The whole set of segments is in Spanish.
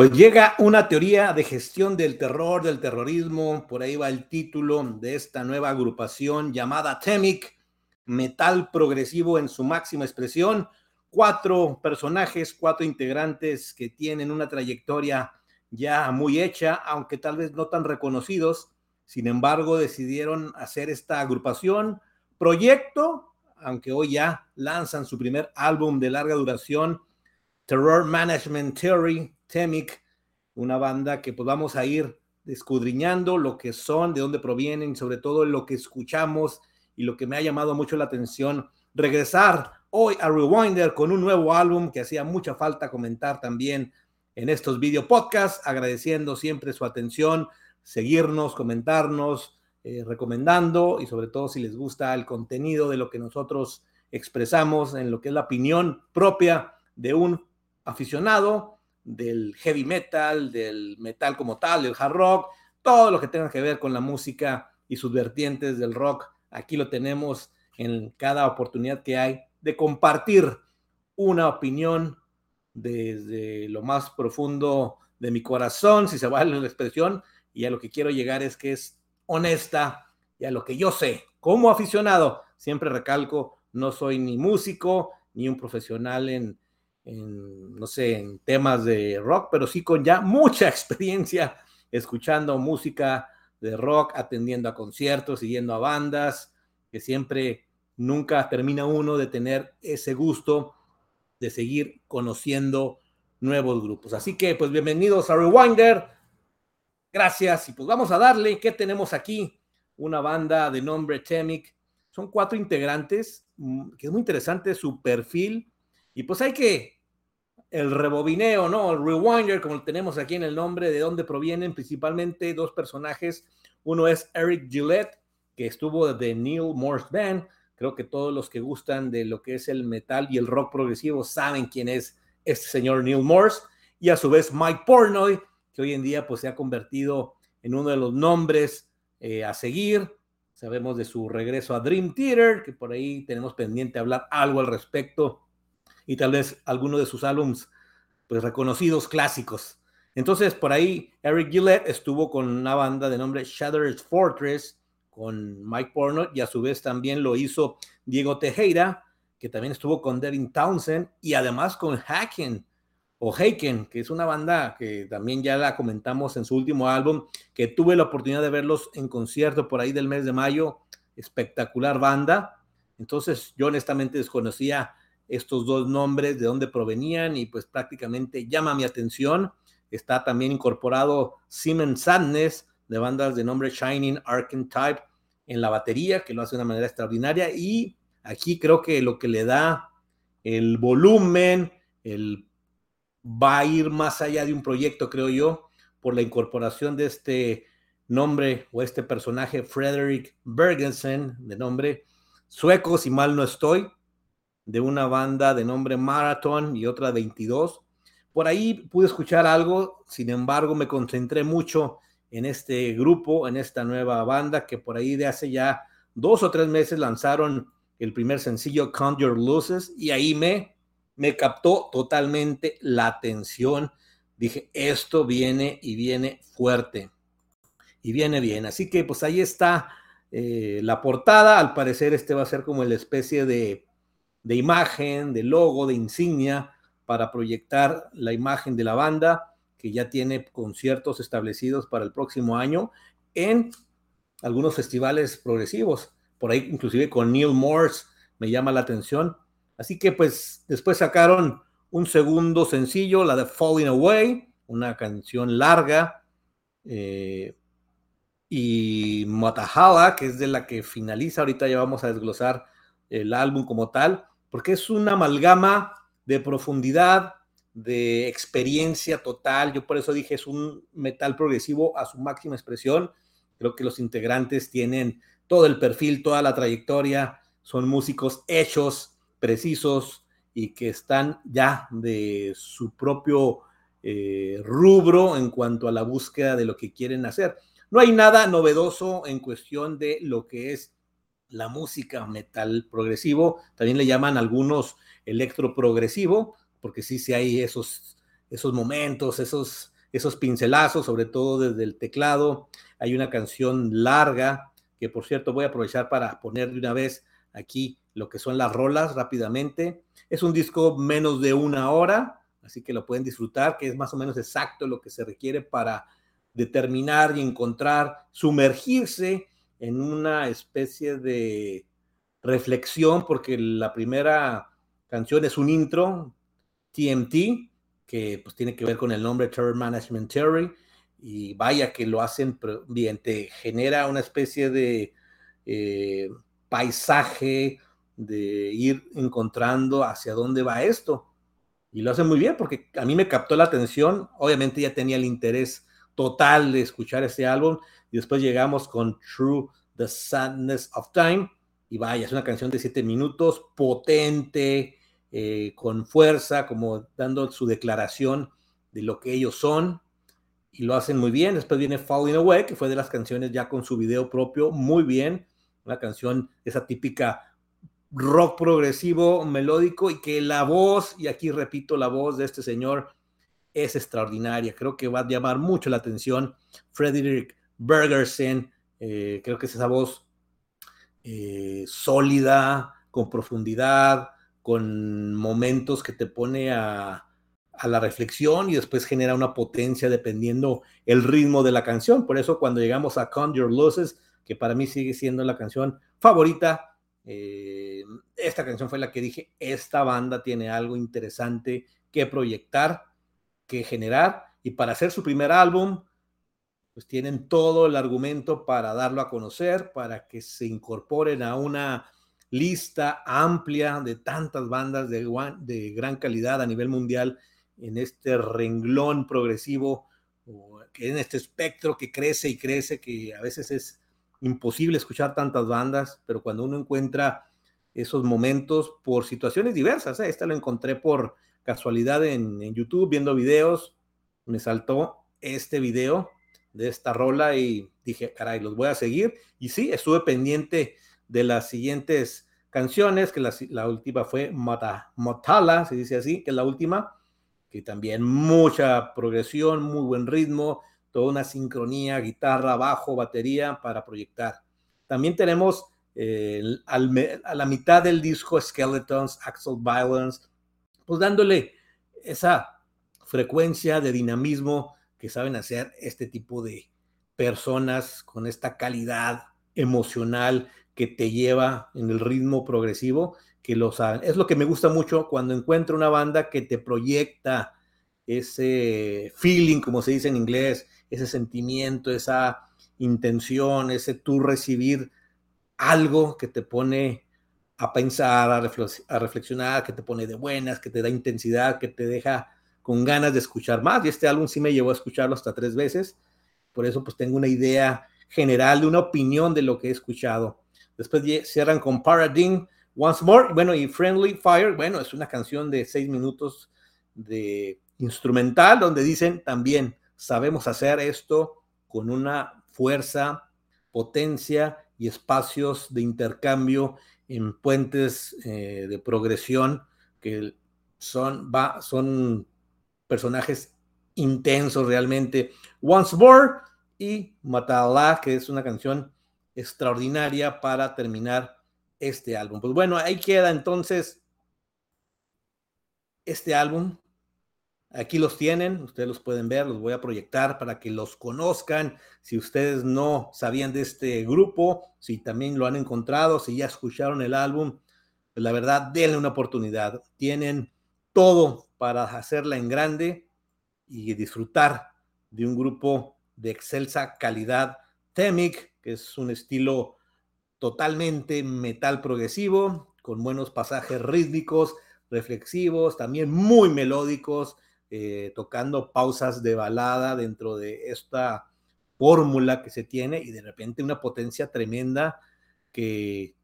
Pues llega una teoría de gestión del terror, del terrorismo, por ahí va el título de esta nueva agrupación llamada TEMIC, metal progresivo en su máxima expresión. Cuatro personajes, cuatro integrantes que tienen una trayectoria ya muy hecha, aunque tal vez no tan reconocidos. Sin embargo, decidieron hacer esta agrupación, proyecto, aunque hoy ya lanzan su primer álbum de larga duración, Terror Management Theory, Temic, una banda que pues vamos a ir escudriñando lo que son, de dónde provienen, sobre todo lo que escuchamos y lo que me ha llamado mucho la atención, regresar hoy a Rewinder con un nuevo álbum que hacía mucha falta comentar también en estos video podcasts, agradeciendo siempre su atención, seguirnos, comentarnos, eh, recomendando y sobre todo si les gusta el contenido de lo que nosotros expresamos en lo que es la opinión propia de un aficionado del heavy metal, del metal como tal, del hard rock, todo lo que tenga que ver con la música y sus vertientes del rock. Aquí lo tenemos en cada oportunidad que hay de compartir una opinión desde lo más profundo de mi corazón, si se vale la expresión, y a lo que quiero llegar es que es honesta y a lo que yo sé. Como aficionado, siempre recalco, no soy ni músico ni un profesional en, no sé, en temas de rock, pero sí con ya mucha experiencia escuchando música de rock, atendiendo a conciertos, siguiendo a bandas, que siempre, nunca termina uno de tener ese gusto de seguir conociendo nuevos grupos. Así que, pues bienvenidos a Rewinder. Gracias. Y pues vamos a darle, ¿qué tenemos aquí? Una banda de nombre Temic. Son cuatro integrantes, mm, que es muy interesante su perfil y pues hay que el rebobineo, ¿no? El rewinder, como tenemos aquí en el nombre, de dónde provienen principalmente dos personajes. Uno es Eric Gillette, que estuvo de Neil Morse Band. Creo que todos los que gustan de lo que es el metal y el rock progresivo saben quién es este señor Neil Morse. Y a su vez Mike Pornoy, que hoy en día pues se ha convertido en uno de los nombres eh, a seguir. Sabemos de su regreso a Dream Theater, que por ahí tenemos pendiente hablar algo al respecto y tal vez alguno de sus álbums pues reconocidos clásicos. Entonces, por ahí Eric Gillette estuvo con una banda de nombre Shattered Fortress con Mike Porno y a su vez también lo hizo Diego Tejera, que también estuvo con Devin Townsend y además con Haken o Haken, que es una banda que también ya la comentamos en su último álbum, que tuve la oportunidad de verlos en concierto por ahí del mes de mayo, espectacular banda. Entonces, yo honestamente desconocía estos dos nombres, de dónde provenían y pues prácticamente llama mi atención. Está también incorporado Siemens Sadness de bandas de nombre Shining Archetype en la batería, que lo hace de una manera extraordinaria. Y aquí creo que lo que le da el volumen, el va a ir más allá de un proyecto, creo yo, por la incorporación de este nombre o este personaje, Frederick Bergensen, de nombre sueco, si mal no estoy, de una banda de nombre Marathon y otra 22. Por ahí pude escuchar algo, sin embargo me concentré mucho en este grupo, en esta nueva banda que por ahí de hace ya dos o tres meses lanzaron el primer sencillo Count Your Losses y ahí me, me captó totalmente la atención. Dije, esto viene y viene fuerte y viene bien. Así que pues ahí está eh, la portada. Al parecer este va a ser como la especie de de imagen, de logo, de insignia para proyectar la imagen de la banda que ya tiene conciertos establecidos para el próximo año en algunos festivales progresivos. Por ahí inclusive con Neil Morse me llama la atención. Así que pues después sacaron un segundo sencillo, la de Falling Away, una canción larga, eh, y Matahala, que es de la que finaliza, ahorita ya vamos a desglosar el álbum como tal, porque es una amalgama de profundidad, de experiencia total. Yo por eso dije, es un metal progresivo a su máxima expresión. Creo que los integrantes tienen todo el perfil, toda la trayectoria, son músicos hechos, precisos y que están ya de su propio eh, rubro en cuanto a la búsqueda de lo que quieren hacer. No hay nada novedoso en cuestión de lo que es la música metal progresivo, también le llaman algunos electro progresivo, porque sí, sí hay esos, esos momentos, esos esos pincelazos, sobre todo desde el teclado. Hay una canción larga, que por cierto voy a aprovechar para poner de una vez aquí lo que son las rolas rápidamente. Es un disco menos de una hora, así que lo pueden disfrutar, que es más o menos exacto lo que se requiere para determinar y encontrar, sumergirse en una especie de reflexión, porque la primera canción es un intro, TMT, que pues tiene que ver con el nombre Terror Management Theory, y vaya que lo hacen bien, te genera una especie de eh, paisaje, de ir encontrando hacia dónde va esto. Y lo hacen muy bien porque a mí me captó la atención, obviamente ya tenía el interés total de escuchar ese álbum y después llegamos con True The Sadness of Time y vaya, es una canción de siete minutos, potente, eh, con fuerza, como dando su declaración de lo que ellos son y lo hacen muy bien. Después viene Falling Away, que fue de las canciones ya con su video propio, muy bien, una canción, esa típica rock progresivo, melódico y que la voz, y aquí repito, la voz de este señor es extraordinaria. Creo que va a llamar mucho la atención. Frederick Bergersen, eh, creo que es esa voz eh, sólida, con profundidad, con momentos que te pone a, a, la reflexión y después genera una potencia dependiendo el ritmo de la canción. Por eso cuando llegamos a Count Your Losses, que para mí sigue siendo la canción favorita, eh, esta canción fue la que dije, esta banda tiene algo interesante que proyectar que generar y para hacer su primer álbum, pues tienen todo el argumento para darlo a conocer, para que se incorporen a una lista amplia de tantas bandas de, gran calidad a nivel mundial en este renglón progresivo, en este espectro que crece y crece, que a veces es imposible escuchar tantas bandas, pero cuando uno encuentra esos momentos por situaciones diversas, ¿eh? esta lo encontré por casualidad en, YouTube viendo videos, me saltó este video de esta rola y dije, caray, los voy a seguir. Y sí, estuve pendiente de las siguientes canciones, que la, última fue Mata, Motala, se dice así, que es la última, que también mucha progresión, muy buen ritmo, toda una sincronía, guitarra, bajo, batería para proyectar. También tenemos eh, a la mitad del disco Skeletons, Axel Violence, pues dándole esa frecuencia de dinamismo que saben hacer este tipo de personas con esta calidad emocional que te lleva en el ritmo progresivo, que lo saben. Es lo que me gusta mucho cuando encuentro una banda que te proyecta ese feeling, como se dice en inglés, ese sentimiento, esa intención, ese tú recibir algo que te pone a pensar, a, reflexionar, que te pone de buenas, que te da intensidad, que te deja con ganas de escuchar más. Y este álbum sí me llevó a escucharlo hasta tres veces. Por eso pues tengo una idea general, de una opinión de lo que he escuchado. Después cierran con Paradigm, Once More, bueno, y Friendly Fire, bueno, es una canción de seis minutos de instrumental donde dicen también, sabemos hacer esto con una fuerza, potencia y espacios de intercambio en puentes eh, de progresión que son, va, son personajes intensos realmente. Once More y Matala, que es una canción extraordinaria para terminar este álbum. Pues bueno, ahí queda entonces este álbum Aquí los tienen, ustedes los pueden ver, los voy a proyectar para que los conozcan. Si ustedes no sabían de este grupo, si también lo han encontrado, si ya escucharon el álbum, pues la verdad, denle una oportunidad. Tienen todo para hacerla en grande y disfrutar de un grupo de excelsa calidad. Temic, que es un estilo totalmente metal progresivo, con buenos pasajes rítmicos, reflexivos, también muy melódicos eh, tocando pausas de balada dentro de esta fórmula que se tiene y de repente una potencia tremenda que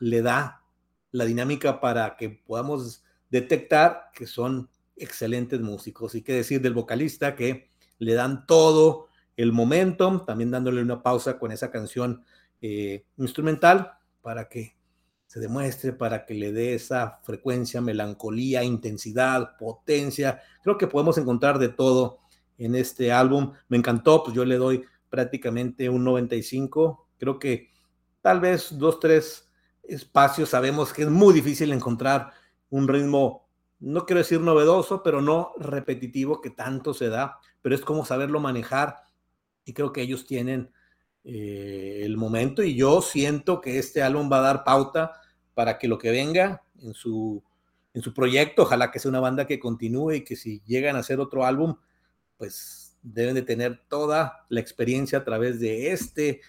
le da la dinámica para que podamos detectar que son excelentes músicos. Y qué decir del vocalista que le dan todo el momentum, también dándole una pausa con esa canción eh, instrumental para que se demuestre para que le dé esa frecuencia, melancolía, intensidad, potencia. Creo que podemos encontrar de todo en este álbum. Me encantó, pues yo le doy prácticamente un 95. Creo que tal vez dos, tres espacios. Sabemos que es muy difícil encontrar un ritmo, no quiero decir novedoso, pero no repetitivo que tanto se da, pero es como saberlo manejar y creo que ellos tienen eh, el momento y yo siento que este álbum va a dar pauta para que lo que venga en su, en su proyecto, ojalá que sea una banda que continúe y que si llegan a hacer otro álbum, pues deben de tener toda la experiencia a través de este,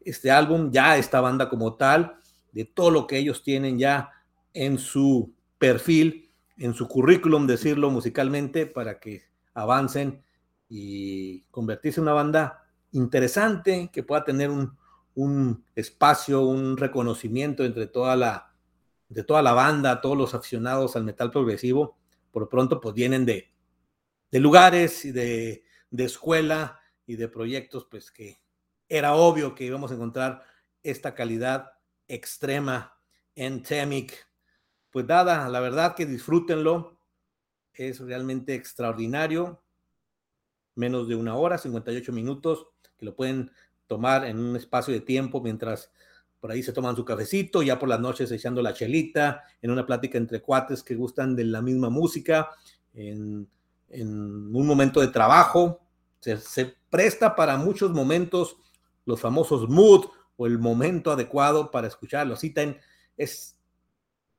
este álbum, ya esta banda como tal, de todo lo que ellos tienen ya en su perfil, en su currículum, decirlo musicalmente, para que avancen y convertirse en una banda interesante, que pueda tener un, un espacio, un reconocimiento entre toda la, de toda la banda, todos los aficionados al metal progresivo, por pronto pues vienen de, de lugares y de, de escuela y de proyectos pues que era obvio que íbamos a encontrar esta calidad extrema en Temic. Pues dada, la verdad que disfrútenlo, es realmente extraordinario. Menos de una hora, 58 minutos, que lo pueden tomar en un espacio de tiempo mientras por ahí se toman su cafecito, ya por las noches echando la chelita, en una plática entre cuates que gustan de la misma música, en, un momento de trabajo. Se, presta para muchos momentos los famosos mood o el momento adecuado para escucharlo. Citen es,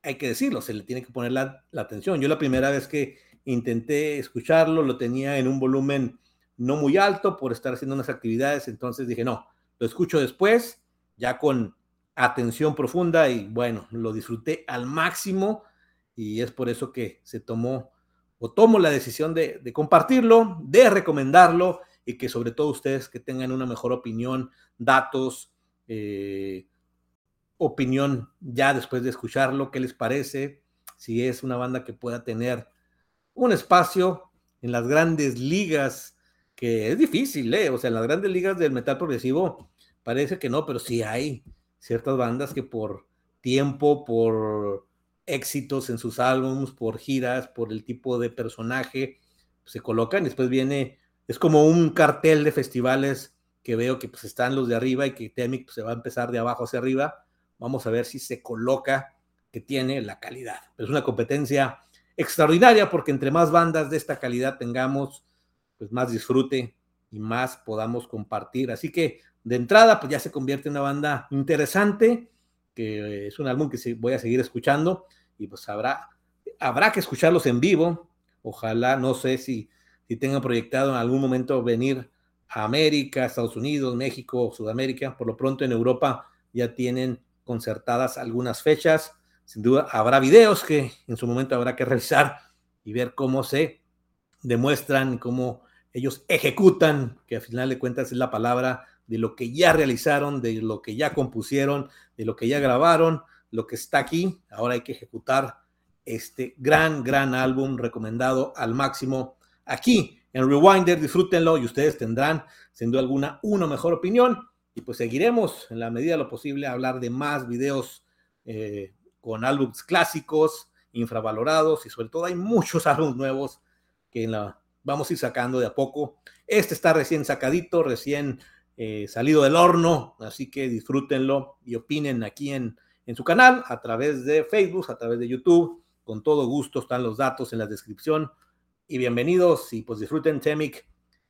hay que decirlo, se le tiene que poner la, atención. Yo la primera vez que intenté escucharlo lo tenía en un volumen no muy alto por estar haciendo unas actividades, entonces dije, no, lo escucho después, ya con atención profunda y bueno, lo disfruté al máximo y es por eso que se tomó o tomo la decisión de, de compartirlo, de recomendarlo y que sobre todo ustedes que tengan una mejor opinión, datos, eh, opinión ya después de escucharlo, qué les parece, si es una banda que pueda tener un espacio en las grandes ligas, que es difícil, ¿eh? o sea, en las grandes ligas del metal progresivo parece que no, pero sí hay ciertas bandas que por tiempo, por éxitos en sus álbumes, por giras, por el tipo de personaje, se colocan. Después viene es como un cartel de festivales que veo que pues están los de arriba y que Temic pues, se va a empezar de abajo hacia arriba. Vamos a ver si se coloca que tiene la calidad. es una competencia extraordinaria porque entre más bandas de esta calidad tengamos, pues más disfrute y más podamos compartir. Así que de entrada, pues ya se convierte en una banda interesante, que es un álbum que voy a seguir escuchando y pues habrá, habrá que escucharlos en vivo. Ojalá, no sé si si tengan proyectado en algún momento venir a América, Estados Unidos, México, Sudamérica. Por lo pronto en Europa ya tienen concertadas algunas fechas. Sin duda habrá videos que en su momento habrá que revisar y ver cómo se demuestran, cómo ellos ejecutan, que al final de cuentas es la palabra de lo que ya realizaron, de lo que ya compusieron, de lo que ya grabaron, lo que está aquí. Ahora hay que ejecutar este gran, gran álbum recomendado al máximo aquí en Rewinder. Disfrútenlo y ustedes tendrán, sin duda alguna, una mejor opinión. Y pues seguiremos en la medida de lo posible a hablar de más videos eh, con álbumes clásicos, infravalorados y sobre todo hay muchos álbumes nuevos que vamos a ir sacando de a poco. Este está recién sacadito, recién eh, salido del horno, así que disfrútenlo y opinen aquí en, en su canal, a través de Facebook, a través de YouTube. Con todo gusto están los datos en la descripción y bienvenidos y pues disfruten Temic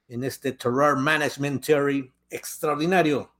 en este Terror Management Theory extraordinario